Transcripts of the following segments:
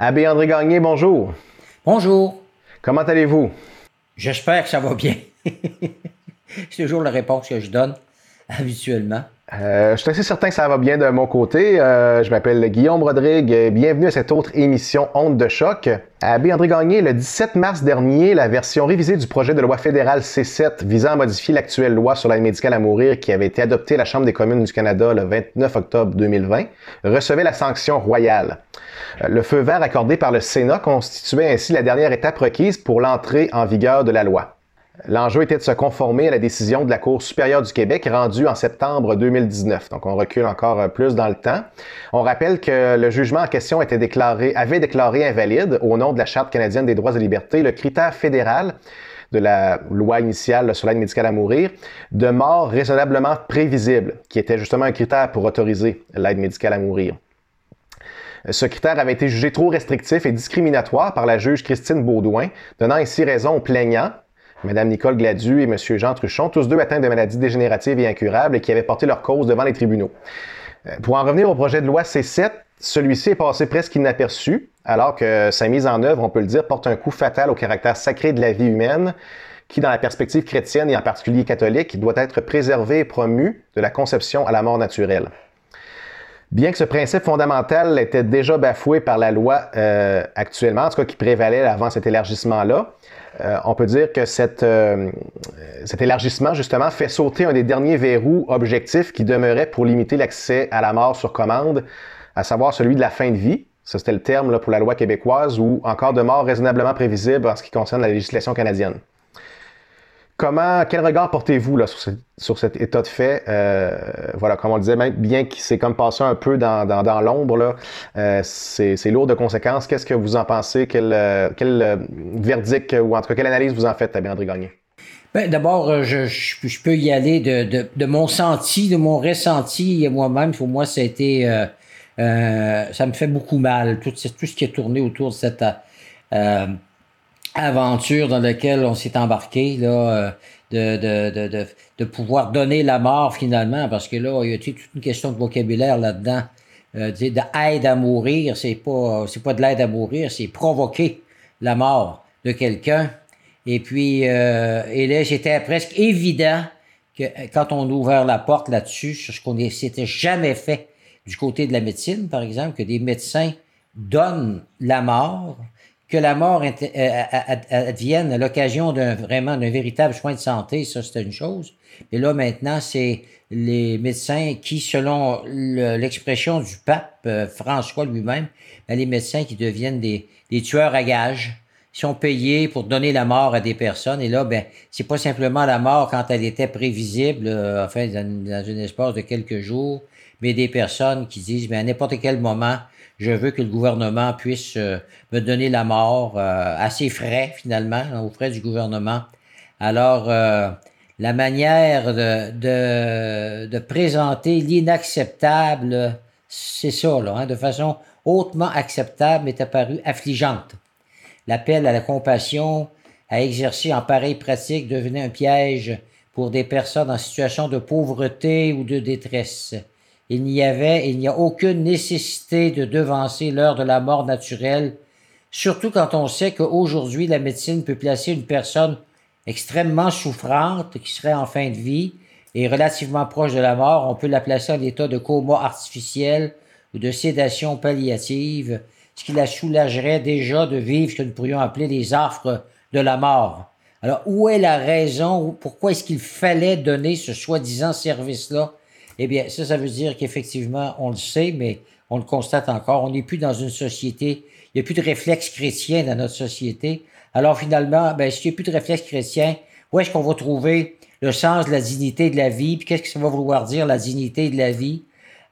Abbé André Gagné, bonjour. Bonjour. Comment allez-vous? J'espère que ça va bien. C'est toujours la réponse que je donne habituellement. Euh, je suis assez certain que ça va bien de mon côté. Euh, je m'appelle Guillaume Rodrigue. Bienvenue à cette autre émission Honte de choc. Abbé André Gagné, le 17 mars dernier, la version révisée du projet de loi fédérale C7 visant à modifier l'actuelle loi sur l'aide médicale à mourir qui avait été adoptée à la Chambre des communes du Canada le 29 octobre 2020 recevait la sanction royale. Euh, le feu vert accordé par le Sénat constituait ainsi la dernière étape requise pour l'entrée en vigueur de la loi. L'enjeu était de se conformer à la décision de la Cour supérieure du Québec rendue en septembre 2019. Donc, on recule encore euh, plus dans le temps. On rappelle que le jugement en question avait déclaré invalide au nom de la Charte canadienne des droits et libertés le critère fédéral de la loi initiale sur l'aide médicale à mourir de mort raisonnablement prévisible, qui était justement un critère pour autoriser l'aide médicale à mourir. Ce critère avait été jugé trop restrictif et discriminatoire par la juge Christine Baudouin, donnant ainsi raison aux plaignants Mme Nicole Gladu et M. Jean Truchon, tous deux atteints de maladies dégénératives et incurables et qui avaient porté leur cause devant les tribunaux. Euh, pour en revenir au projet de loi C7, celui-ci est passé presque inaperçu, alors que sa mise en œuvre, on peut le dire, porte un coup fatal au caractère sacré de la vie humaine, qui, dans la perspective chrétienne et en particulier catholique, doit être préservé et promu de la conception à la mort naturelle. Bien que ce principe fondamental était déjà bafoué par la loi euh, actuellement, en tout cas qui prévalait avant cet élargissement-là, euh, on peut dire que euh, cet élargissement, justement, fait sauter un des derniers verrous objectifs qui demeurait pour limiter l'accès à la mort sur commande, à savoir celui de la fin de vie. Ça, c'était le terme pour la loi québécoise, ou encore de mort raisonnablement prévisible en ce qui concerne la législation canadienne. Comment, quel regard portez-vous sur, sur, cet état de fait? Euh, voilà, comme on le disait, bien qu'il s'est comme passé un peu dans, dans, l'ombre, euh, c'est lourd de conséquences. Qu'est-ce que vous en pensez? Quel, euh, quel verdict ou en tout cas quelle analyse vous en faites, André Gagné? Ben, D'abord, je, je, peux y aller de, de, de, mon senti, de mon ressenti moi-même. Pour moi, ça a été, ça me fait beaucoup mal, tout, tout ce qui est tourné autour de cette aventure dans laquelle on s'est embarqué, là, euh, de, de, de, de, pouvoir donner la mort finalement, parce que là, il y a toute une question de vocabulaire là-dedans. Euh, d'aide à mourir, c'est pas, c'est pas de l'aide à mourir, c'est provoquer la mort de quelqu'un. Et puis, euh, et là, c'était presque évident que quand on a ouvert la porte là-dessus, sur ce qu'on s'était jamais fait du côté de la médecine, par exemple, que des médecins donnent la mort, que la mort euh, advienne à l'occasion d'un vraiment d'un véritable soin de santé, ça c'est une chose. Mais là maintenant, c'est les médecins qui, selon l'expression du pape euh, François lui-même, ben, les médecins qui deviennent des, des tueurs à gages, sont payés pour donner la mort à des personnes. Et là, ben, c'est pas simplement la mort quand elle était prévisible, euh, enfin, dans, dans un espace de quelques jours, mais des personnes qui disent, mais à n'importe quel moment, je veux que le gouvernement puisse euh, me donner la mort euh, à ses frais, finalement, hein, aux frais du gouvernement. Alors, euh, la manière de, de, de présenter l'inacceptable, c'est ça, là, hein, de façon hautement acceptable, est apparue affligeante. L'appel à la compassion, à exercer en pareille pratique, devenait un piège pour des personnes en situation de pauvreté ou de détresse. Il n'y avait, il n'y a aucune nécessité de devancer l'heure de la mort naturelle, surtout quand on sait qu'aujourd'hui la médecine peut placer une personne extrêmement souffrante qui serait en fin de vie et relativement proche de la mort, on peut la placer en état de coma artificiel ou de sédation palliative, ce qui la soulagerait déjà de vivre ce que nous pourrions appeler les affres de la mort. Alors, où est la raison, pourquoi est-ce qu'il fallait donner ce soi-disant service-là eh bien, ça, ça veut dire qu'effectivement, on le sait, mais on le constate encore. On n'est plus dans une société, il n'y a plus de réflexe chrétien dans notre société. Alors finalement, ben, s'il n'y a plus de réflexe chrétien, où est-ce qu'on va trouver le sens de la dignité de la vie? Puis qu'est-ce que ça va vouloir dire, la dignité de la vie?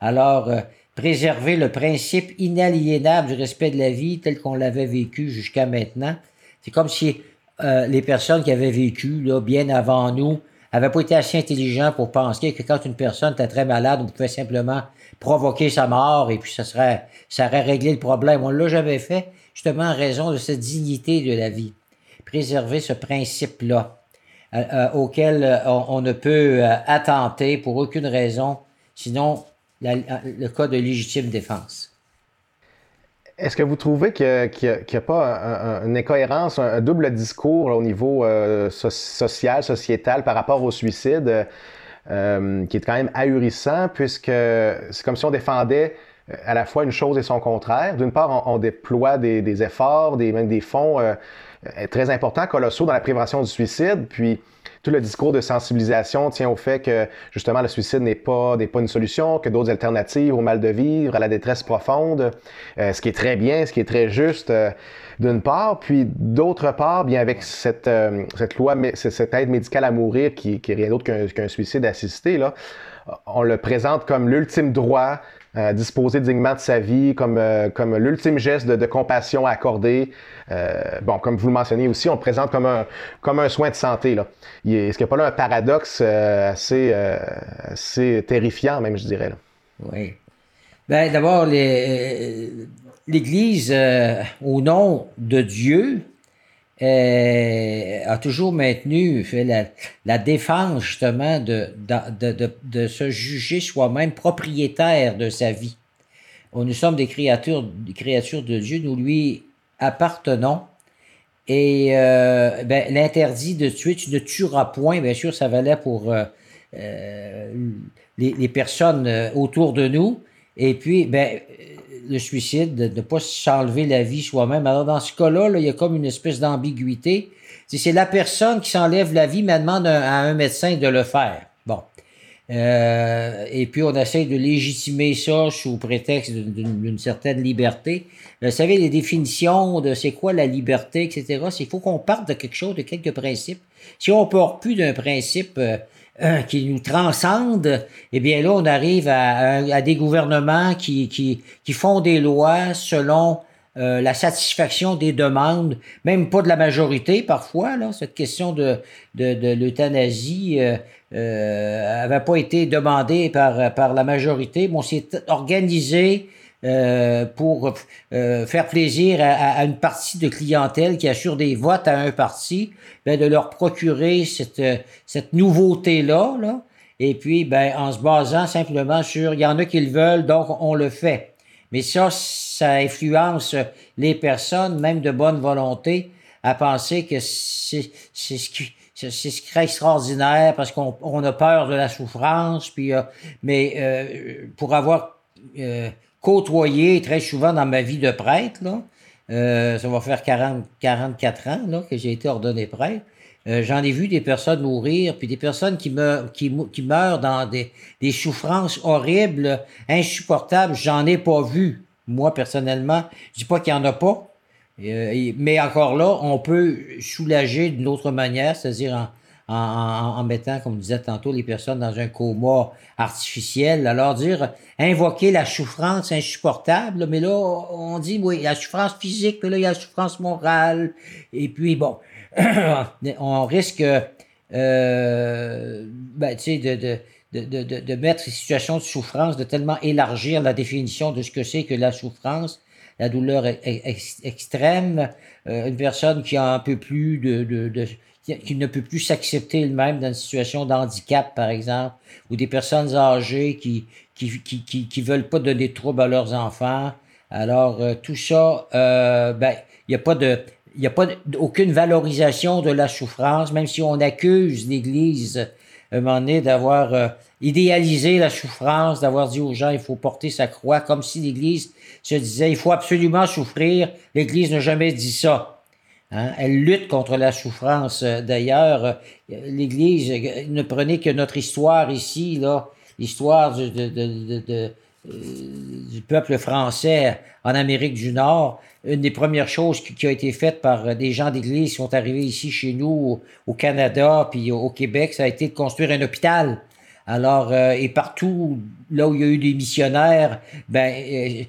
Alors, euh, préserver le principe inaliénable du respect de la vie tel qu'on l'avait vécu jusqu'à maintenant. C'est comme si euh, les personnes qui avaient vécu là, bien avant nous n'avait pas été assez intelligent pour penser que quand une personne était très malade, on pouvait simplement provoquer sa mort et puis ça serait, ça aurait réglé le problème. On l'a jamais fait, justement en raison de cette dignité de la vie. Préserver ce principe-là, euh, euh, auquel euh, on, ne peut attenter pour aucune raison, sinon le cas de légitime défense. Est-ce que vous trouvez qu'il n'y a, pas une incohérence, un, double discours au niveau euh, social, sociétal par rapport au suicide, euh, qui est quand même ahurissant, puisque c'est comme si on défendait à la fois une chose et son contraire. D'une part, on, déploie des, efforts, des, même des fonds très importants, colossaux dans la prévention du suicide, puis tout le discours de sensibilisation tient au fait que justement le suicide n'est pas, une solution, que d'autres alternatives au mal de vivre, à la détresse profonde, euh, ce qui est très bien, ce qui est très juste euh, d'une part, puis d'autre part, bien avec cette, euh, cette loi, cette aide médicale à mourir qui, qui est rien d'autre qu'un suicide assisté, là, on le présente comme l'ultime droit disposer dignement de sa vie, comme, comme l'ultime geste de, compassion à accorder. bon, comme vous le mentionnez aussi, on le présente comme un, comme un soin de santé. Là. Est-ce qu'il n'y a pas là un paradoxe euh, assez, euh, assez terrifiant, même, je dirais? Oui. Ben, d'abord, euh, l'Église, au nom de Dieu, a toujours maintenu, fait la, défense justement de, de, de, de se juger soi-même propriétaire de sa vie. Nous sommes des créatures, des créatures de Dieu, nous lui appartenons. Et euh, ben, l'interdit de tuer, tu ne tueras point, bien sûr, ça valait pour euh, euh, les, les, personnes autour de nous. Et puis, ben, le suicide, de ne pas s'enlever la vie soi-même. Alors, dans ce cas-là, là, il y a comme une espèce d'ambiguïté. C'est la personne qui s'enlève la vie, mais demande à un médecin de le faire. Bon. Euh, et puis on essaie de légitimer ça sous prétexte d'une certaine liberté. Vous savez, les définitions de c'est quoi la liberté, etc., il faut qu'on parte de quelque chose, de quelques principes. Si on part plus d'un principe euh, qui nous transcende, eh bien là, on arrive à, à, des gouvernements qui, qui, qui font des lois selon euh, la satisfaction des demandes, même pas de la majorité parfois. Là, cette question de, de, de l'euthanasie euh, euh, avait pas été demandée par, par la majorité, mais on s'est organisé euh, pour euh, faire plaisir à, à, une partie de clientèle qui assure des votes à un parti, ben, de leur procurer cette, cette nouveauté-là. Là, et puis, ben, en se basant simplement sur, il y en a qui le veulent, donc on le fait. Mais ça, ça influence les personnes, même de bonne volonté, à penser que c'est ce qui c'est ce qui est extraordinaire parce qu'on on a peur de la souffrance. Puis, euh, mais euh, pour avoir euh, côtoyé très souvent dans ma vie de prêtre, là, ça va faire 40, 44 ans là, que j'ai été ordonné prêtre. J'en ai vu des personnes mourir, puis des personnes qui meurent, dans des, des souffrances horribles, insupportables. J'en ai pas vu moi personnellement. Je dis pas qu'il y en a pas, euh, mais encore là, on peut soulager d'une autre manière, c'est-à-dire en, en, en, mettant, comme je disais tantôt, les personnes dans un coma artificiel. Alors dire, invoquer la souffrance insupportable, mais là, on dit, oui, la souffrance physique, là, il y a la souffrance morale. Et puis, bon, on risque, euh, ben, de, de de, de, de, mettre ces situations de souffrance, de tellement élargir la définition de ce que c'est que la souffrance, la douleur extrême, euh, une personne qui a un peu plus de, de, qui ne peut plus s'accepter elle-même dans une situation d'handicap, par exemple, ou des personnes âgées qui qui, qui, qui, qui veulent pas donner de troubles à leurs enfants. Alors, euh, tout ça, euh, ben, il n'y a pas de, il n'y a pas aucune valorisation de la souffrance, même si on accuse l'Église un moment donné, d'avoir euh, idéalisé la souffrance, d'avoir dit aux gens, il faut porter sa croix, comme si l'Église se disait, il faut absolument souffrir. L'Église n'a jamais dit ça. Hein? Elle lutte contre la souffrance. D'ailleurs, l'Église ne prenait que notre histoire ici, là, l'histoire euh, du peuple français en Amérique du Nord, une des premières choses qui, a été faite par des gens d'église qui sont arrivés ici chez nous au, Canada puis au, Québec, ça a été de construire un hôpital. Alors, euh, et partout là où il y a eu des missionnaires, ben, euh,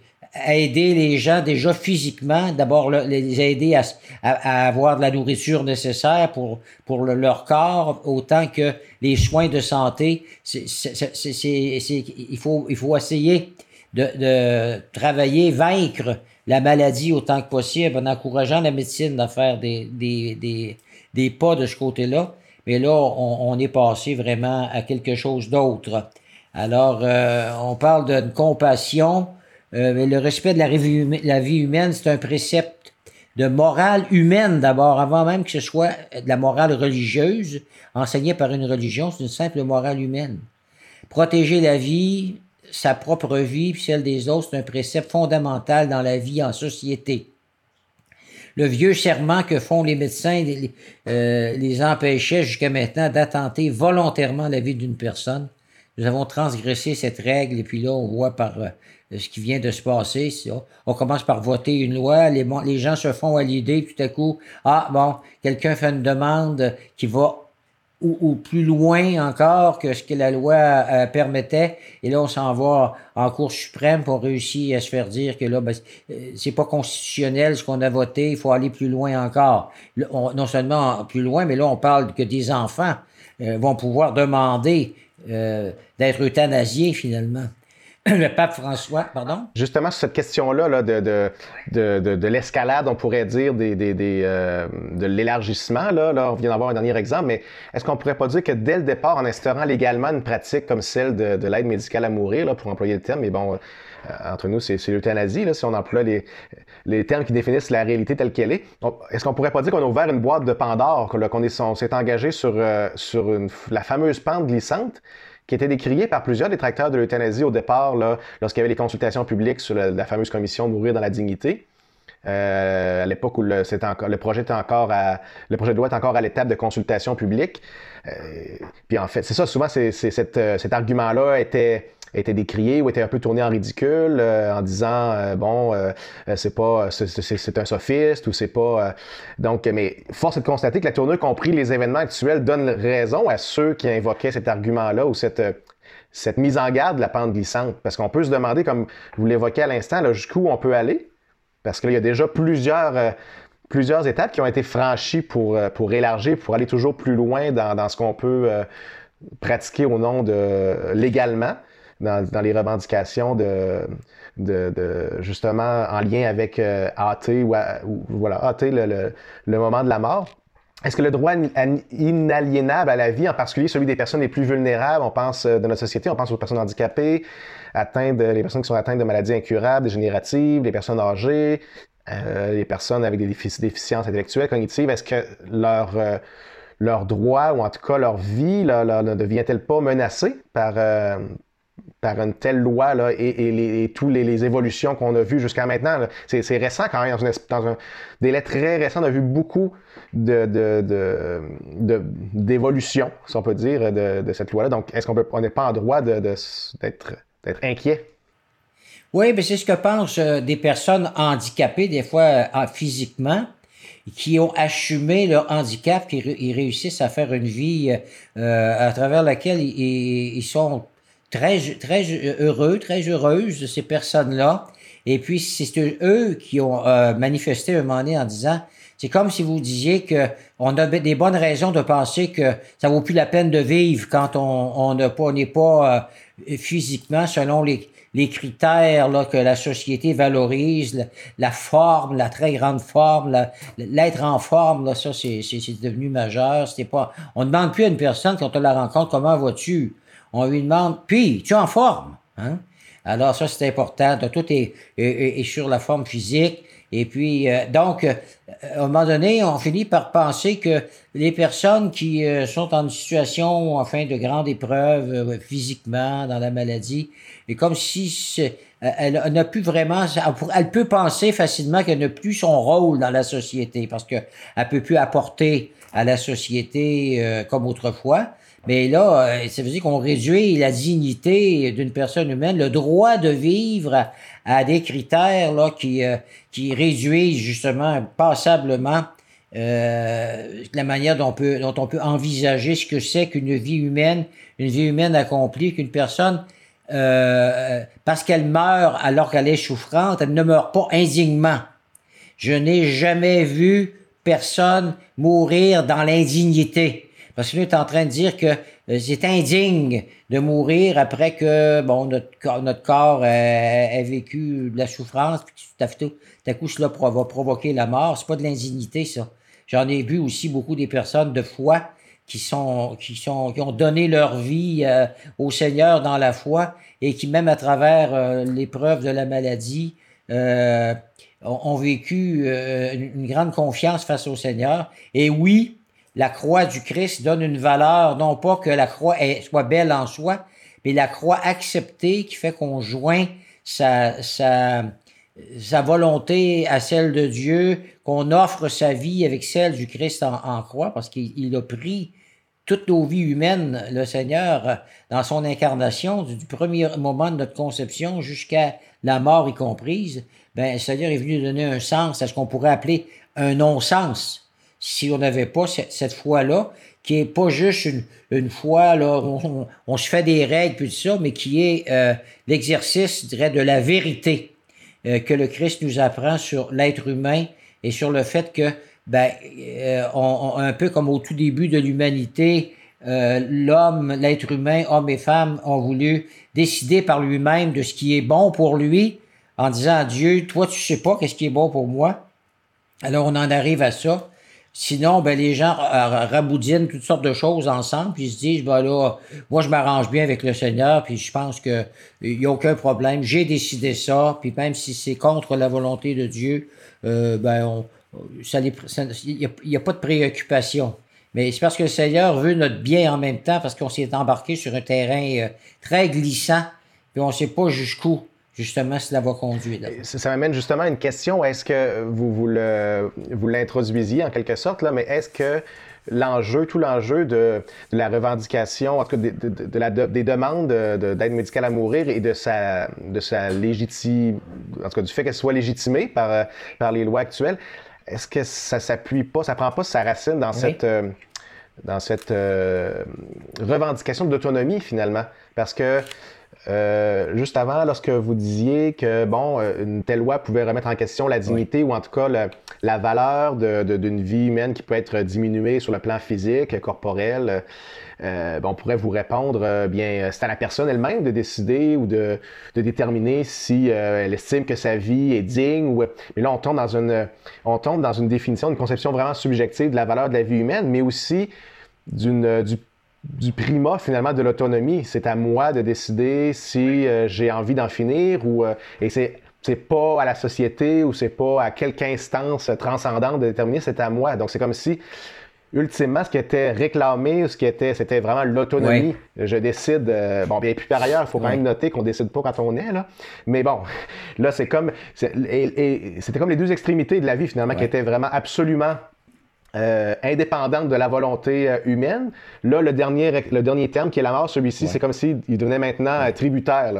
aider les gens déjà physiquement, d'abord les aider à, à, avoir de la nourriture nécessaire pour, pour leur corps, autant que les soins de santé. Il, faut, essayer de, travailler, vaincre la maladie autant que possible en encourageant la médecine à faire des, des, des, des pas de ce côté-là. Mais là, on, on, est passé vraiment à quelque chose d'autre. Alors, euh, on parle d'une compassion le respect de la vie humaine, c'est un précepte de morale humaine d'abord, avant même que ce soit de la morale religieuse, enseignée par une religion, c'est une simple morale humaine. Protéger la vie, sa propre vie, puis celle des autres, c'est un précepte fondamental dans la vie en société. Le vieux serment que font les médecins les, euh, les empêchait jusqu'à maintenant d'attenter volontairement la vie d'une personne. Nous avons transgressé cette règle et puis là, on voit par euh, ce qui vient de se passer. On commence par voter une loi, les, gens se font à l'idée, tout à coup, ah bon, quelqu'un fait une demande qui va ou, plus loin encore que ce que la loi euh, permettait. Et là, on s'en va en Cour suprême pour réussir à se faire dire que là, ben, euh, c'est pas constitutionnel ce qu'on a voté, il faut aller plus loin encore. non seulement plus loin, mais là, on parle que des enfants euh, vont pouvoir demander d'être euthanasiés finalement. le pape François, pardon? Justement, sur cette question-là de, de, de, de l'escalade, on pourrait dire, euh, de l'élargissement, là, on vient d'avoir un dernier exemple, mais est-ce qu'on pourrait pas dire que dès le départ, en instaurant légalement une pratique comme celle de, l'aide médicale à mourir, pour employer le terme, mais bon, euh, entre nous, c'est l'euthanasie, si on emploie les, termes qui définissent la réalité telle qu'elle est. Est-ce qu'on pourrait pas dire qu'on a ouvert une boîte de Pandore, qu'on s'est engagé sur, euh, sur la fameuse pente glissante qui était décrié par plusieurs détracteurs de l'euthanasie au départ, lorsqu'il y avait les consultations publiques sur la, fameuse commission Mourir dans la dignité. Euh, à l'époque où le, projet était encore à, le projet de loi est encore à l'étape de consultation publique. Euh, puis en fait, c'est ça, souvent, c'est, euh, cet argument-là était était décrié ou était un peu tourné en ridicule euh, en disant euh, bon euh, c'est pas c'est un sophiste ou c'est pas donc mais force est de constater que la tournure compris les événements actuels donne raison à ceux qui invoquaient cet argument là ou cette cette mise en garde de la pente glissante. Parce qu'on peut se demander comme vous l'évoquez à l'instant jusqu'où on peut aller. Parce qu'il y a déjà plusieurs plusieurs étapes qui ont été franchies pour, pour élargir, pour aller toujours plus loin dans, dans ce qu'on peut pratiquer au nom de légalement dans, dans les revendications de, de, justement en lien avec euh, ou, voilà AT le, le, moment de la mort. Est-ce que le droit inaliénable à la vie, en particulier celui des personnes les plus vulnérables, on pense euh, de notre société, on pense aux personnes handicapées, atteintes les personnes qui sont atteintes de maladies incurables, dégénératives, les personnes âgées, euh, les personnes avec des déficiences intellectuelles, cognitives, est-ce que leur euh, leur droit ou en tout cas leur vie là, là, ne devient-elle pas menacée par, par une telle loi là, et, et, toutes les, évolutions qu'on a vues jusqu'à maintenant. C'est récent quand même, dans, un délai très récent, on a vu beaucoup d'évolution, de, de, si on peut dire, de, cette loi-là. Donc, est-ce qu'on n'est pas en droit d'être inquiet? Oui, mais c'est ce que pensent euh, des personnes handicapées, des fois euh, physiquement, qui ont assumé leur handicap, qui réussissent à faire une vie euh, à travers laquelle ils, ils sont très, très heureux, très heureuses de ces personnes-là. Et puis, c'est eux qui ont euh, manifesté un moment donné en disant, c'est comme si vous disiez que on a des bonnes raisons de penser que ça vaut plus la peine de vivre quand on n'est pas, euh, physiquement selon les, critères là, que la société valorise, la, forme, la très grande forme, l'être en forme, là, ça c'est devenu majeur. Pas, on ne demande plus à une personne quand on la rencontre comment vas-tu? On lui demande, puis, tu es en forme. Hein? Alors ça, c'est important. Tout est, est, sur la forme physique. Et puis, euh, donc, euh, à un moment donné, on finit par penser que les personnes qui euh, sont en situation, enfin, de grande épreuve physiquement dans la maladie, et comme si elle, n'a plus vraiment, elle peut penser facilement qu'elle n'a plus son rôle dans la société parce qu'elle peut plus apporter à la société comme autrefois. Mais là, euh, ça veut dire qu'on réduit la dignité d'une personne humaine, le droit de vivre à, des critères là, qui, euh, qui réduisent justement passablement euh, la manière dont on, peut, dont on peut envisager ce que c'est qu'une vie humaine, une vie humaine accomplie, qu'une personne, parce qu'elle meurt alors qu'elle est souffrante, elle ne meurt pas indignement. Je n'ai jamais vu personne mourir dans l'indignité. Parce que nous, est en train de dire que euh, c'est indigne de mourir après que bon notre, notre corps ait, vécu de la souffrance, puis tout à, tout à coup cela va provoquer la mort. C'est pas de l'indignité, ça. J'en ai vu aussi beaucoup des personnes de foi qui sont qui sont qui ont donné leur vie euh, au Seigneur dans la foi et qui même à travers euh, l'épreuve de la maladie euh, ont, vécu une grande confiance face au Seigneur. Et oui, la croix du Christ donne une valeur, non pas que la croix soit belle en soi, mais la croix acceptée qui fait qu'on joint sa, volonté à celle de Dieu, qu'on offre sa vie avec celle du Christ en, croix, parce qu'il a pris toutes nos vies humaines, le Seigneur, dans son incarnation, du premier moment de notre conception jusqu'à la mort y comprise, ben, le Seigneur est venu donner un sens à ce qu'on pourrait appeler un non-sens. Si on n'avait pas cette foi-là, qui est pas juste une, une foi, là, on, se fait des règles, puis tout ça, mais qui est euh, l'exercice, je de la vérité. Euh, que le Christ nous apprend sur l'être humain et sur le fait que, ben, euh, un peu comme au tout début de l'humanité, l'homme, l'être humain, homme et femme, ont voulu décider par lui-même de ce qui est bon pour lui, en disant à Dieu, toi, tu sais pas qu'est-ce qui est bon pour moi. Alors, on en arrive à ça. Sinon, ben, les gens raboudinent toutes sortes de choses ensemble, puis ils se disent, ben là, moi, je m'arrange bien avec le Seigneur, puis je pense qu'il n'y a aucun problème. J'ai décidé ça, puis même si c'est contre la volonté de Dieu, euh, ben, il n'y a, pas de préoccupation. Mais c'est parce que le Seigneur veut notre bien en même temps, parce qu'on s'est embarqué sur un terrain euh, très glissant, puis on ne sait pas jusqu'où justement cela va conduire. Ça, m'amène justement à une question. Est-ce que vous, vous, vous l'introduisiez en quelque sorte, là, mais est-ce que l'enjeu, tout l'enjeu de, la revendication, en tout cas de, la, des demandes d'aide médicale à mourir et de sa, de sa légitimité, en tout cas du fait qu'elle soit légitimée par, par les lois actuelles, est-ce que ça s'appuie pas, ça prend pas sa racine dans cette, euh, dans cette euh, revendication d'autonomie finalement? Parce que euh, juste avant, lorsque vous disiez que bon, euh, une telle loi pouvait remettre en question la dignité ou en tout cas la valeur d'une vie humaine qui peut être diminuée sur le plan physique, corporel, euh, on pourrait vous répondre bien, c'est à la personne elle-même de décider ou de, déterminer si elle estime que sa vie est digne. Ou, mais là, on tombe dans une, on tombe dans une définition, une conception vraiment subjective de la valeur de la vie humaine, mais aussi d'une, du du primat finalement de l'autonomie. C'est à moi de décider si euh, j'ai envie d'en finir ou euh, et c'est c'est pas à la société ou c'est pas à quelque instance transcendante de déterminer, c'est à moi. Donc c'est comme si ultimement ce qui était réclamé, ce qui était c'était vraiment l'autonomie. Je décide euh, bon bien puis par ailleurs, il faut quand même noter qu'on décide pas quand on est là. Mais bon, là c'est comme et, c'était comme les deux extrémités de la vie finalement qui étaient vraiment absolument euh, indépendante de la volonté euh, humaine. Là, le dernier, le dernier terme qui est la mort, celui-ci, c'est comme s'il devenait maintenant euh, tributaire.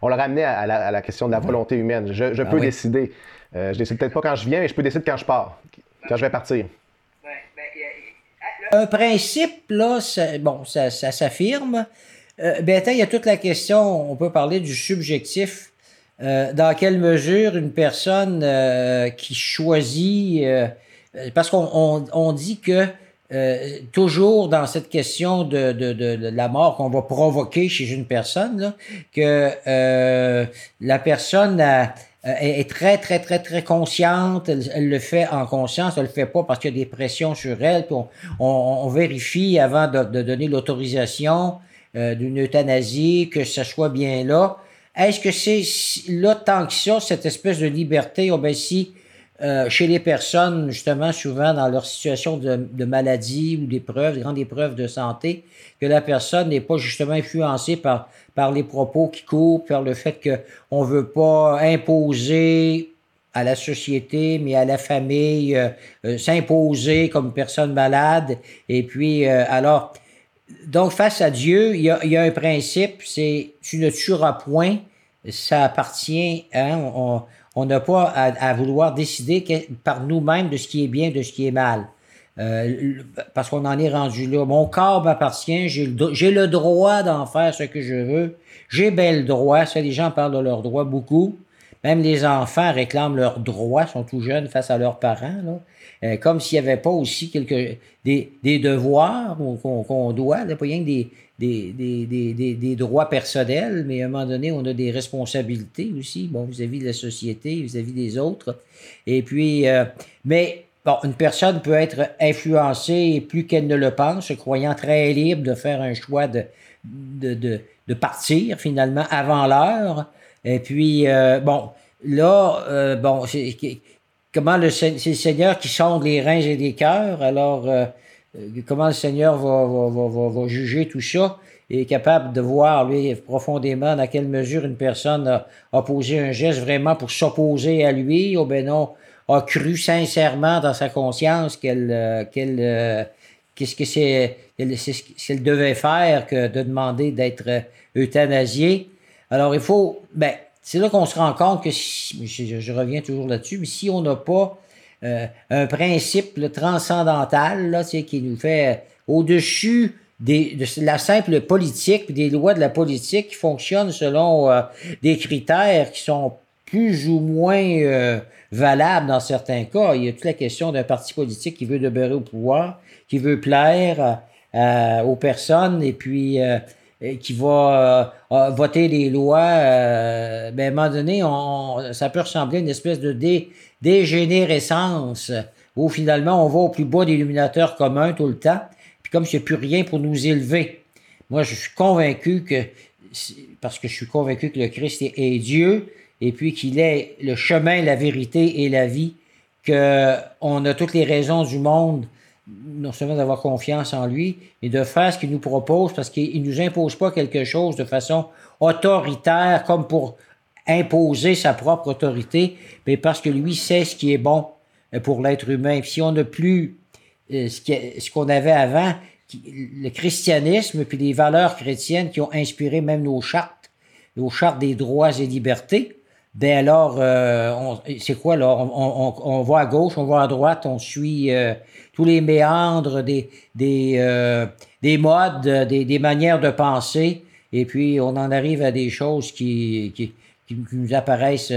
on le ramenait à, la, question de la volonté humaine. Je, ah peux décider. je décide peut-être pas quand je viens, mais je peux décider quand je pars, quand je vais partir. Un principe, là, bon, ça, s'affirme. ben, il y a toute la question, on peut parler du subjectif. dans quelle mesure une personne qui choisit euh, parce qu'on on, dit que euh, toujours dans cette question de, de, de, la mort qu'on va provoquer chez une personne, là, que euh, la personne est très, très, très, très consciente, elle, le fait en conscience, elle le fait pas parce qu'il y a des pressions sur elle, puis on, on, vérifie avant de, de donner l'autorisation d'une euthanasie, que ce soit bien là. Est-ce que c'est là tant que ça, cette espèce de liberté, oh ben si euh, chez les personnes, justement, souvent dans leur situation de, maladie ou d'épreuve, de grandes épreuves de santé, que la personne n'est pas justement influencée par, par les propos qui courent, par le fait qu'on ne veut pas imposer à la société, mais à la famille, euh, euh, s'imposer comme personne malade. Et puis, alors, donc, face à Dieu, il y a, y a un principe, c'est tu ne tueras point, ça appartient, hein, on n'a pas à, vouloir décider par nous-mêmes de ce qui est bien, de ce qui est mal. Euh, parce qu'on en est rendu là. Mon corps m'appartient, j'ai le, droit d'en faire ce que je veux. J'ai bel droit. Ça, les gens parlent de leurs droits beaucoup. Même les enfants réclament leurs droits, sont tout jeunes face à leurs parents. Là. Euh, comme s'il n'y avait pas aussi quelques, des, des devoirs qu'on doit, pas rien que des, des, des, des, droits personnels, mais à un moment donné, on a des responsabilités aussi, bon, vis-à-vis de la société, vis-à-vis des autres. Et puis, euh, mais bon, une personne peut être influencée plus qu'elle ne le pense, se croyant très libre de faire un choix de, de, de, partir finalement avant l'heure. Et puis, euh, bon, là, bon, comment le, c'est le Seigneur qui sonde les reins et les cœurs. Alors, euh, comment le Seigneur va, va, va, va, juger tout ça? est capable de voir, lui, profondément dans quelle mesure une personne a, posé un geste vraiment pour s'opposer à lui, ou ben non, a cru sincèrement dans sa conscience qu'elle, euh, qu'elle, euh, qu'est-ce que c'est, qu'elle devait faire que de demander d'être euh, euthanasié. Alors, il faut, ben, c'est là qu'on se rend compte que, si, je, reviens toujours là-dessus, mais si on n'a pas un principe transcendantal là, qui nous fait au-dessus des, de la simple politique, des lois de la politique qui fonctionnent selon euh, des critères qui sont plus ou moins euh, valables dans certains cas. Il y a toute la question d'un parti politique qui veut demeurer au pouvoir, qui veut plaire euh, aux personnes et puis qui va voter des lois. ben, à un moment donné, on, ça peut ressembler à une espèce de dé, dégénérescence où finalement on va au plus bas des illuminateurs communs tout le temps comme s'il n'y a plus rien pour nous élever. Moi, je suis convaincu que, parce que je suis convaincu que le Christ est, Dieu, et puis qu'il est le chemin, la vérité et la vie, qu'on a toutes les raisons du monde, non seulement d'avoir confiance en lui, mais de faire ce qu'il nous propose, parce qu'il ne nous impose pas quelque chose de façon autoritaire, comme pour imposer sa propre autorité, mais parce que lui sait ce qui est bon pour l'être humain. si on n'a plus euh, ce qu'on avait avant, le christianisme, puis les valeurs chrétiennes qui ont inspiré même nos chartes, nos chartes des droits et libertés, ben alors, euh, c'est quoi là? On, on, va à gauche, on va à droite, on suit euh, tous les méandres des, des, des modes, des, des, manières de penser, et puis on en arrive à des choses qui, qui, qui nous apparaissent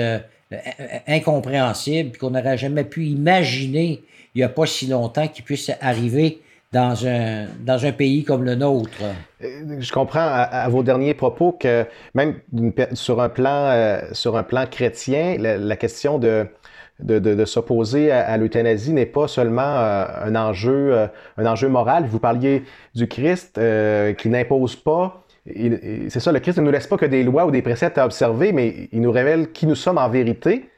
incompréhensibles, puis qu'on n'aurait jamais pu imaginer il n'y a pas si longtemps qu'il puisse arriver dans un, dans un pays comme le nôtre. Euh, je comprends à, vos derniers propos que même sur un plan, euh, sur un plan chrétien, la, question de, de, de, s'opposer à, l'euthanasie n'est pas seulement euh, un, enjeu, un enjeu moral. Vous parliez du Christ qui n'impose pas. C'est ça, le Christ ne nous laisse pas que des lois ou des préceptes à observer, mais il nous révèle qui nous sommes en vérité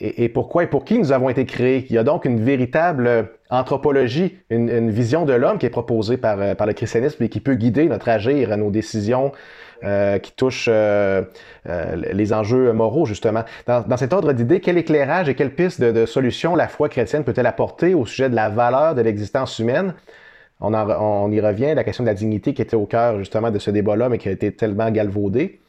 et, pourquoi et pour qui nous avons été créés. Il y a donc une véritable anthropologie, une, vision de l'homme qui est proposée euh, par le christianisme et qui peut guider notre agir, nos décisions euh, qui touchent euh, les enjeux moraux, justement. Dans, cet ordre d'idées, quel éclairage et quelle piste de, solution la foi chrétienne peut-elle apporter au sujet de la valeur de l'existence humaine? On, on, y revient, la question de la dignité qui était au cœur justement de ce débat-là, mais qui a été tellement galvaudé.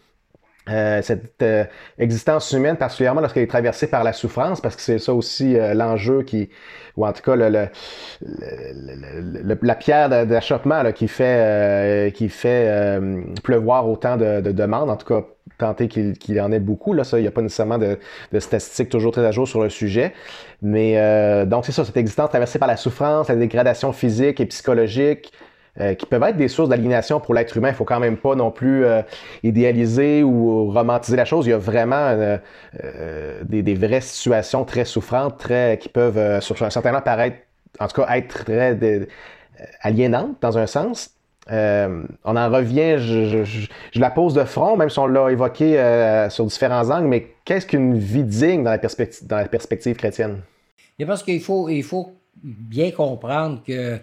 Euh, cette euh, existence humaine, particulièrement lorsqu'elle est traversée par la souffrance, parce que c'est ça aussi euh, l'enjeu qui, ou en tout cas le, le, la pierre d'achoppement qui fait, qui fait pleuvoir autant de, demandes, en tout cas tenter qu'il y en ait beaucoup. Là, ça, il n'y a pas nécessairement de, de, statistiques toujours très à jour sur le sujet. Mais donc c'est ça, cette existence traversée par la souffrance, la dégradation physique et psychologique, euh, qui peuvent être des sources d'aliénation pour l'être humain. Il faut quand même pas non plus euh, idéaliser ou romantiser la chose. Il y a vraiment euh, des, vraies situations très souffrantes, très qui peuvent sur un certain temps paraître, en tout cas, être très aliénantes dans un sens. on en revient, je, la pose de front, même si on l'a évoqué sur différents angles, mais qu'est-ce qu'une vie digne dans la perspective, dans la perspective chrétienne? Et parce qu'il faut, il faut bien comprendre que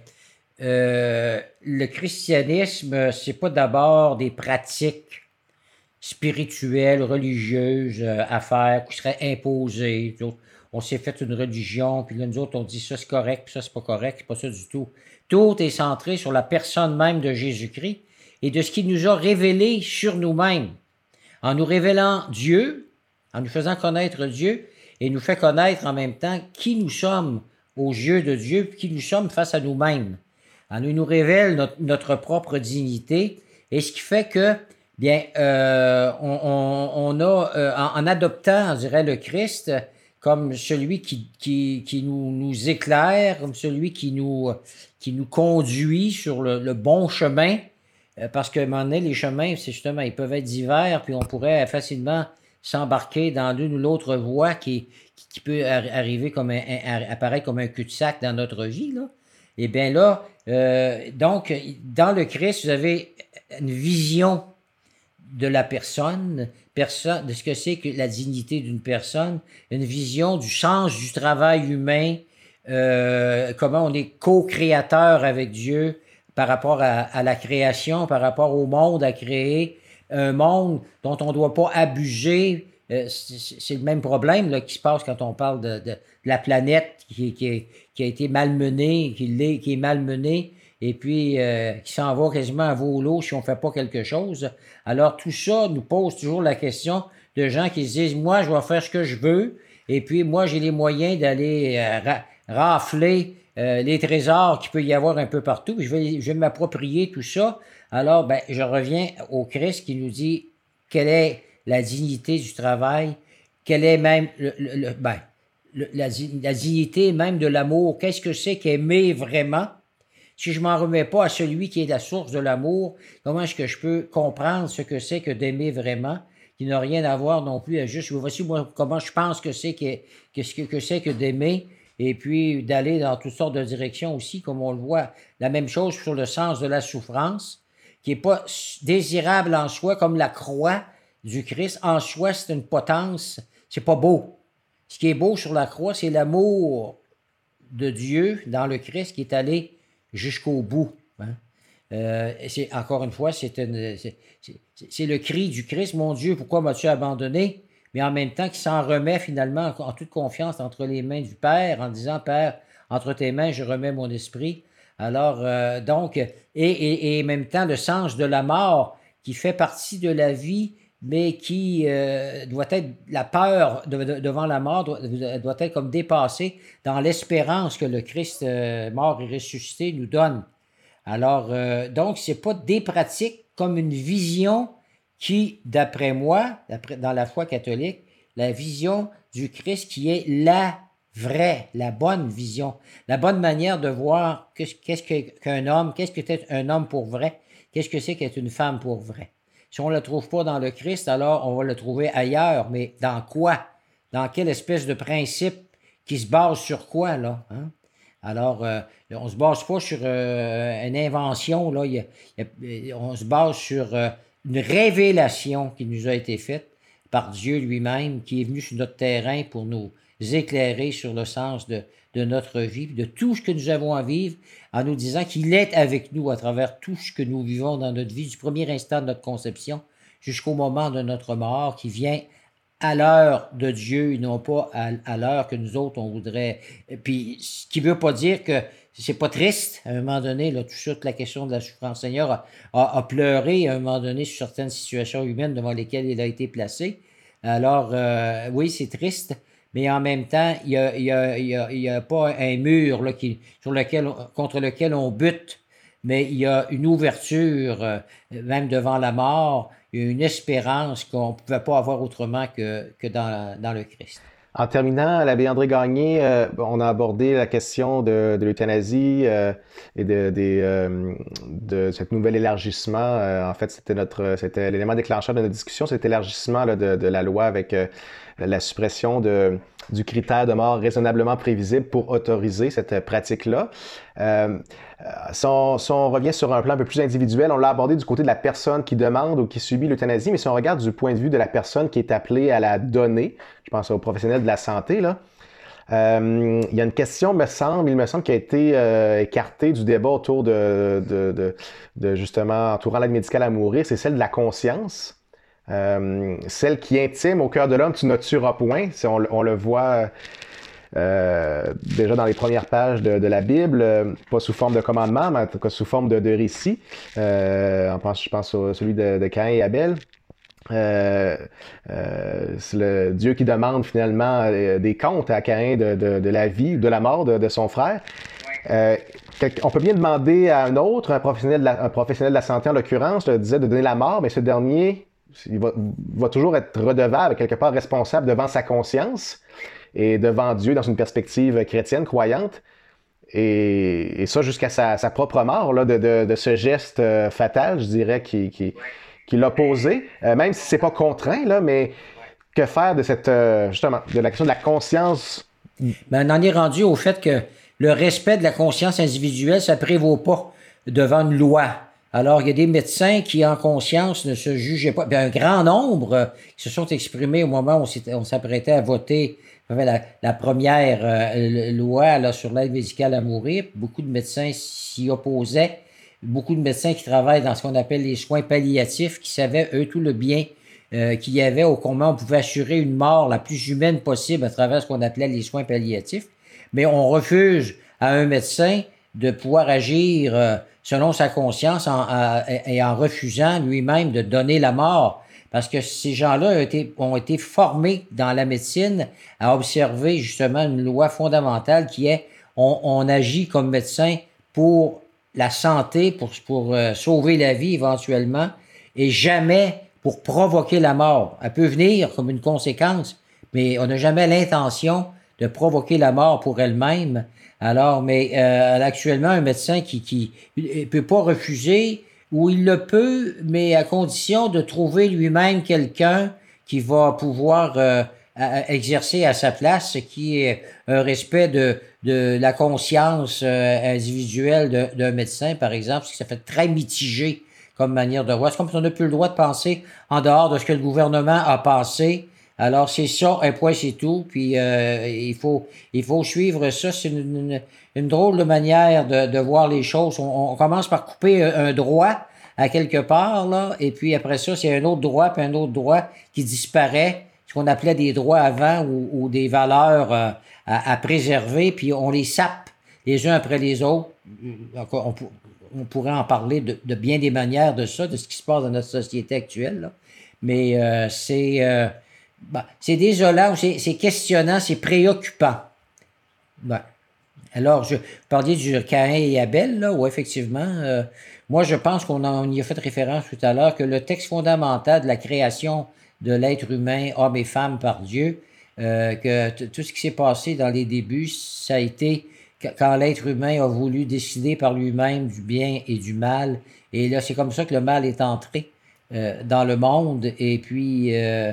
euh, le christianisme, c'est pas d'abord des pratiques spirituelles, religieuses euh, à faire qui seraient imposées. On s'est fait une religion, puis là, nous autres, on dit ça c'est correct, puis ça c'est pas correct, c'est pas ça du tout. Tout est centré sur la personne même de Jésus-Christ et de ce qu'il nous a révélé sur nous-mêmes. En nous révélant Dieu, en nous faisant connaître Dieu, et nous fait connaître en même temps qui nous sommes aux yeux de Dieu, puis qui nous sommes face à nous-mêmes. Elle nous révèle notre, propre dignité et ce qui fait que, bien, euh, on, a, euh, en, adoptant, on dirait, le Christ comme celui qui, qui, nous, nous, éclaire, comme celui qui nous, qui nous conduit sur le, bon chemin, euh, parce qu'à un moment donné, les chemins, c'est justement, ils peuvent être divers, puis on pourrait facilement s'embarquer dans l'une ou l'autre voie qui, qui peut arriver comme un, apparaître comme un cul-de-sac dans notre vie. Là. Et eh bien là, euh, donc, dans le Christ, vous avez une vision de la personne, de ce que c'est que la dignité d'une personne, une vision du sens du travail humain, euh, comment on est co-créateur avec Dieu par rapport à, la création, par rapport au monde à créer, un monde dont on ne doit pas abuser. Euh, c'est le même problème qui se passe quand on parle de, la planète qui, a été malmenée, qui, est, qui est malmenée et puis euh, qui s'en va quasiment à volo si on ne fait pas quelque chose. Alors tout ça nous pose toujours la question de gens qui se disent, moi, je vais faire ce que je veux, et puis moi, j'ai les moyens d'aller euh, rafler euh, les trésors qu'il peut y avoir un peu partout, je vais, je vais m'approprier tout ça. Alors, ben, je reviens au Christ qui nous dit quelle est la dignité du travail, quelle est même le, ben, la, dignité même de l'amour, qu'est-ce que c'est qu'aimer vraiment, si je m'en remets pas à celui qui est la source de l'amour, comment est-ce que je peux comprendre ce que c'est que d'aimer vraiment, qui n'a rien à voir non plus à juste, voici moi, comment je pense que c'est que, que, que c'est que d'aimer, et puis d'aller dans toutes sortes de directions aussi, comme on le voit. La même chose sur le sens de la souffrance, qui est pas désirable en soi, comme la croix du Christ. En soi, c'est une potence, c'est pas beau. Ce qui est beau sur la croix, c'est l'amour de Dieu dans le Christ qui est allé jusqu'au bout. Hein. Euh, c'est, encore une fois, c'est, c'est, le cri du Christ, mon Dieu, pourquoi m'as-tu abandonné? Mais en même temps, qui s'en remet finalement en, toute confiance entre les mains du Père, en disant, Père, entre tes mains, je remets mon esprit. Alors, euh, donc, et, et, en même temps, le sens de la mort qui fait partie de la vie, mais qui euh, doit être la peur devant la mort doit, être comme dépassée dans l'espérance que le Christ euh, mort et ressuscité nous donne. Alors, euh, donc, c'est pas des pratiques comme une vision qui, d'après moi, dans la foi catholique, la vision du Christ qui est la vraie, la bonne vision, la bonne manière de voir qu'est-ce qu'un homme, qu'est-ce que c'est un homme pour vrai, qu'est-ce que c'est qu'être une femme pour vrai. Si on ne le trouve pas dans le Christ, alors on va le trouver ailleurs. Mais dans quoi? Dans quelle espèce de principe qui se base sur quoi, là? Hein? Alors, euh, on ne se base pas sur euh, une invention, on se base sur euh, une révélation qui nous a été faite par Dieu lui-même, qui est venu sur notre terrain pour nous éclairer sur le sens de, notre vie, de tout ce que nous avons à vivre, en nous disant qu'il est avec nous à travers tout ce que nous vivons dans notre vie, du premier instant de notre conception jusqu'au moment de notre mort, qui vient à l'heure de Dieu et non pas à, l'heure que nous autres, on voudrait. Puis, ce qui ne veut pas dire que c'est pas triste. À un moment donné, là, tout ça, toute la question de la souffrance. Seigneur a, pleuré à un moment donné sur certaines situations humaines devant lesquelles il a été placé. Alors, euh, oui, c'est triste, mais en même temps, il n'y a, a, pas un mur là, sur lequel, contre lequel on bute, mais il y a une ouverture, euh, même devant la mort, une espérance qu'on ne pouvait pas avoir autrement que, que dans, dans le Christ. En terminant, l'abbé André Gagné, euh, on a abordé la question de, l'euthanasie euh, et de, de, de, nouvel élargissement. en fait, c'était notre, l'élément déclencheur de notre discussion, c'était l'élargissement de, de, la loi avec la suppression de, du critère de mort raisonnablement prévisible pour autoriser cette pratique-là. Euh, si, on, revient sur un plan un peu plus individuel, on l'a abordé du côté de la personne qui demande ou qui subit l'euthanasie, mais si on regarde du point de vue de la personne qui est appelée à la donner, je pense aux professionnels de la santé, là, euh, il y a une question, me semble, il me semble, qui a été euh, écartée du débat autour de, de, de justement entourant l'aide médicale à mourir, c'est celle de la conscience. Euh, celle qui intime au cœur de l'homme, tu ne tueras point. On, on le voit euh, déjà dans les premières pages de, la Bible, euh, pas sous forme de commandement, mais en tout cas sous forme de, récit. je pense à celui de, de Caïn et Abel. c'est le Dieu qui demande finalement des comptes à Caïn de, la vie ou de la mort de, son frère. on peut bien demander à un autre, un professionnel de la, un professionnel de la santé en l'occurrence, disait de donner la mort, mais ce dernier il va, toujours être redevable, quelque part responsable devant sa conscience et devant Dieu dans une perspective chrétienne, croyante. Et, ça jusqu'à sa, propre mort de, ce geste euh, fatal, je dirais, qui, qui, l'a posé, euh, même si c'est pas contraint, mais que faire de cette, euh, justement, de la question de la conscience? Ben, on en est rendu au fait que le respect de la conscience individuelle, ça prévaut pas devant une loi. Alors, il y a des médecins qui, en conscience, ne se jugeaient pas. Bien, un grand nombre euh, qui se sont exprimés au moment où on s'apprêtait à voter la, la première euh, loi là, sur l'aide médicale à mourir. Beaucoup de médecins s'y opposaient. Beaucoup de médecins qui travaillent dans ce qu'on appelle les soins palliatifs, qui savaient, eux, tout le bien euh, qu'il y avait au comment on pouvait assurer une mort la plus humaine possible à travers ce qu'on appelait les soins palliatifs. Mais on refuse à un médecin de pouvoir agir euh, selon sa conscience en, et en refusant lui-même de donner la mort. Parce que ces gens-là ont été, formés dans la médecine à observer justement une loi fondamentale qui est on, on agit comme médecin pour la santé, pour, pour euh, sauver la vie éventuellement, et jamais pour provoquer la mort. Elle peut venir comme une conséquence, mais on n'a jamais l'intention de provoquer la mort pour elle-même. Alors, mais euh, actuellement, un médecin qui qui peut pas refuser, ou il le peut, mais à condition de trouver lui-même quelqu'un qui va pouvoir euh, exercer à sa place, ce qui est un respect de, de la conscience euh, individuelle d'un médecin, par exemple, parce que ça fait très mitigé comme manière de voir. C'est comme si on n'a plus le droit de penser en dehors de ce que le gouvernement a pensé? Alors, c'est ça, un point, c'est tout. Puis, euh, il, faut, il faut suivre ça. C'est une, une, drôle de manière de, voir les choses. On, commence par couper un, droit à quelque part, là, et puis après ça, c'est un autre droit, puis un autre droit qui disparaît, ce qu'on appelait des droits avant ou, ou des valeurs euh, à, à, préserver, puis on les sape les uns après les autres. On, on pourrait en parler de, bien des manières de ça, de ce qui se passe dans notre société actuelle. Mais euh, c'est euh, ben, c'est désolant, c'est questionnant, c'est préoccupant. Ben. Alors, je parlais du Caïn et Abel, là, où effectivement, euh, moi je pense qu'on y a fait référence tout à l'heure, que le texte fondamental de la création de l'être humain, homme et femme par Dieu, que tout ce qui s'est passé dans les débuts, ça a été quand l'être humain a voulu décider par lui-même du bien et du mal. Et là, c'est comme ça que le mal est entré euh, dans le monde et puis euh, euh,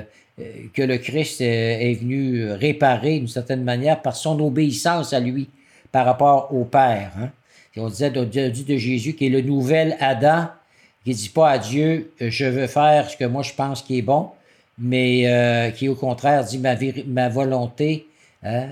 que le Christ est venu réparer d'une certaine manière par son obéissance à lui par rapport au Père. Hein. On disait de, de, Jésus qui est le nouvel Adam, qui dit pas à Dieu, je veux faire ce que moi je pense qui est bon, mais qui au contraire dit ma, volonté, hein,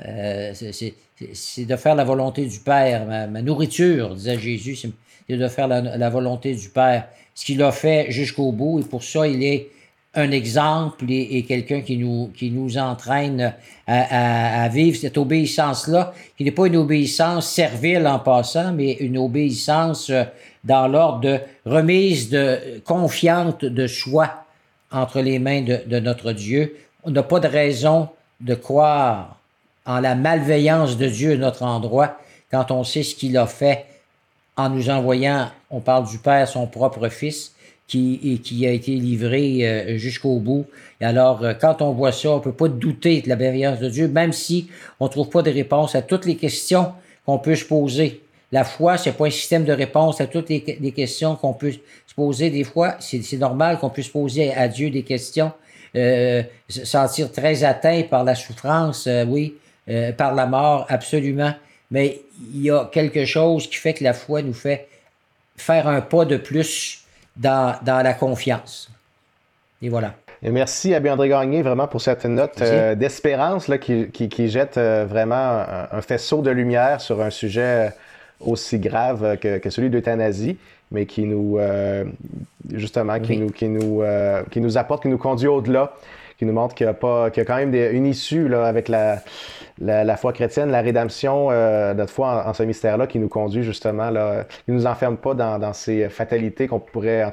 c'est de faire la volonté du Père. Ma, nourriture, disait Jésus, c'est de faire la, volonté du Père. Ce qu'il a fait jusqu'au bout, et pour ça, il est un exemple et, quelqu'un qui nous, qui nous entraîne à, vivre cette obéissance-là, qui n'est pas une obéissance servile en passant, mais une obéissance euh, dans l'ordre de remise de confiante de soi entre les mains de, de notre Dieu. On n'a pas de raison de croire en la malveillance de Dieu à notre endroit quand on sait ce qu'il a fait en nous envoyant, on parle du Père, son propre Fils, qui, qui a été livré euh, jusqu'au bout. Et alors, euh, quand on voit ça, on peut pas douter de la bienveillance de Dieu, même si on trouve pas de réponse à toutes les questions qu'on peut se poser. La foi, c'est pas un système de réponse à toutes les, questions qu'on peut se poser. Des fois, c'est normal qu'on puisse poser à Dieu des questions, euh, se sentir très atteint par la souffrance, oui, euh, par la mort, absolument. Mais il y a quelque chose qui fait que la foi nous fait faire un pas de plus dans, dans la confiance. Et voilà. Et merci à André Gagné vraiment pour cette note euh, d'espérance qui, qui, qui, jette euh, vraiment un, faisceau de lumière sur un sujet aussi grave que, que celui de l'euthanasie, mais qui nous justement qui nous qui nous qui nous apporte, qui nous conduit au-delà, qui nous montre qu'il y a pas qu'il y a quand même une issue là, avec la la, foi chrétienne, la rédemption, euh, notre foi en, ce mystère-là qui nous conduit justement, là, qui nous enferme pas dans, ces fatalités qu'on pourrait,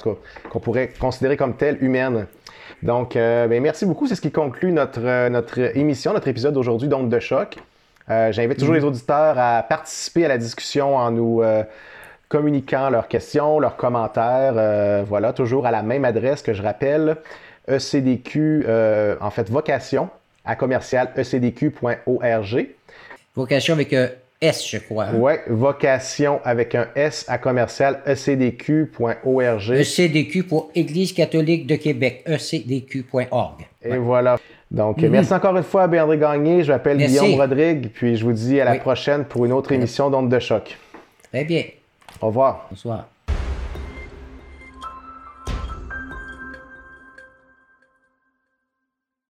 qu'on pourrait considérer comme telles humaines. Donc, euh, ben, merci beaucoup. C'est ce qui conclut notre, euh, notre émission, notre épisode d'aujourd'hui d'Onde de choc. J'invite toujours les auditeurs à participer à la discussion en nous communiquant leurs questions, leurs commentaires. voilà, toujours à la même adresse que je rappelle, ECDQ, en fait, vocation, à commercial ecdq.org. Vocation avec un S, je crois. Hein? Oui, vocation avec un S à commercial ecdq.org. ECDQ pour Église catholique de Québec, ecdq.org. Et voilà. Donc, merci encore une fois à André Gagné. Je m'appelle. Guillaume Rodrigue, puis je vous dis à la Oui. prochaine pour une autre émission d'Onde de choc. Très bien. Au revoir. Bonsoir.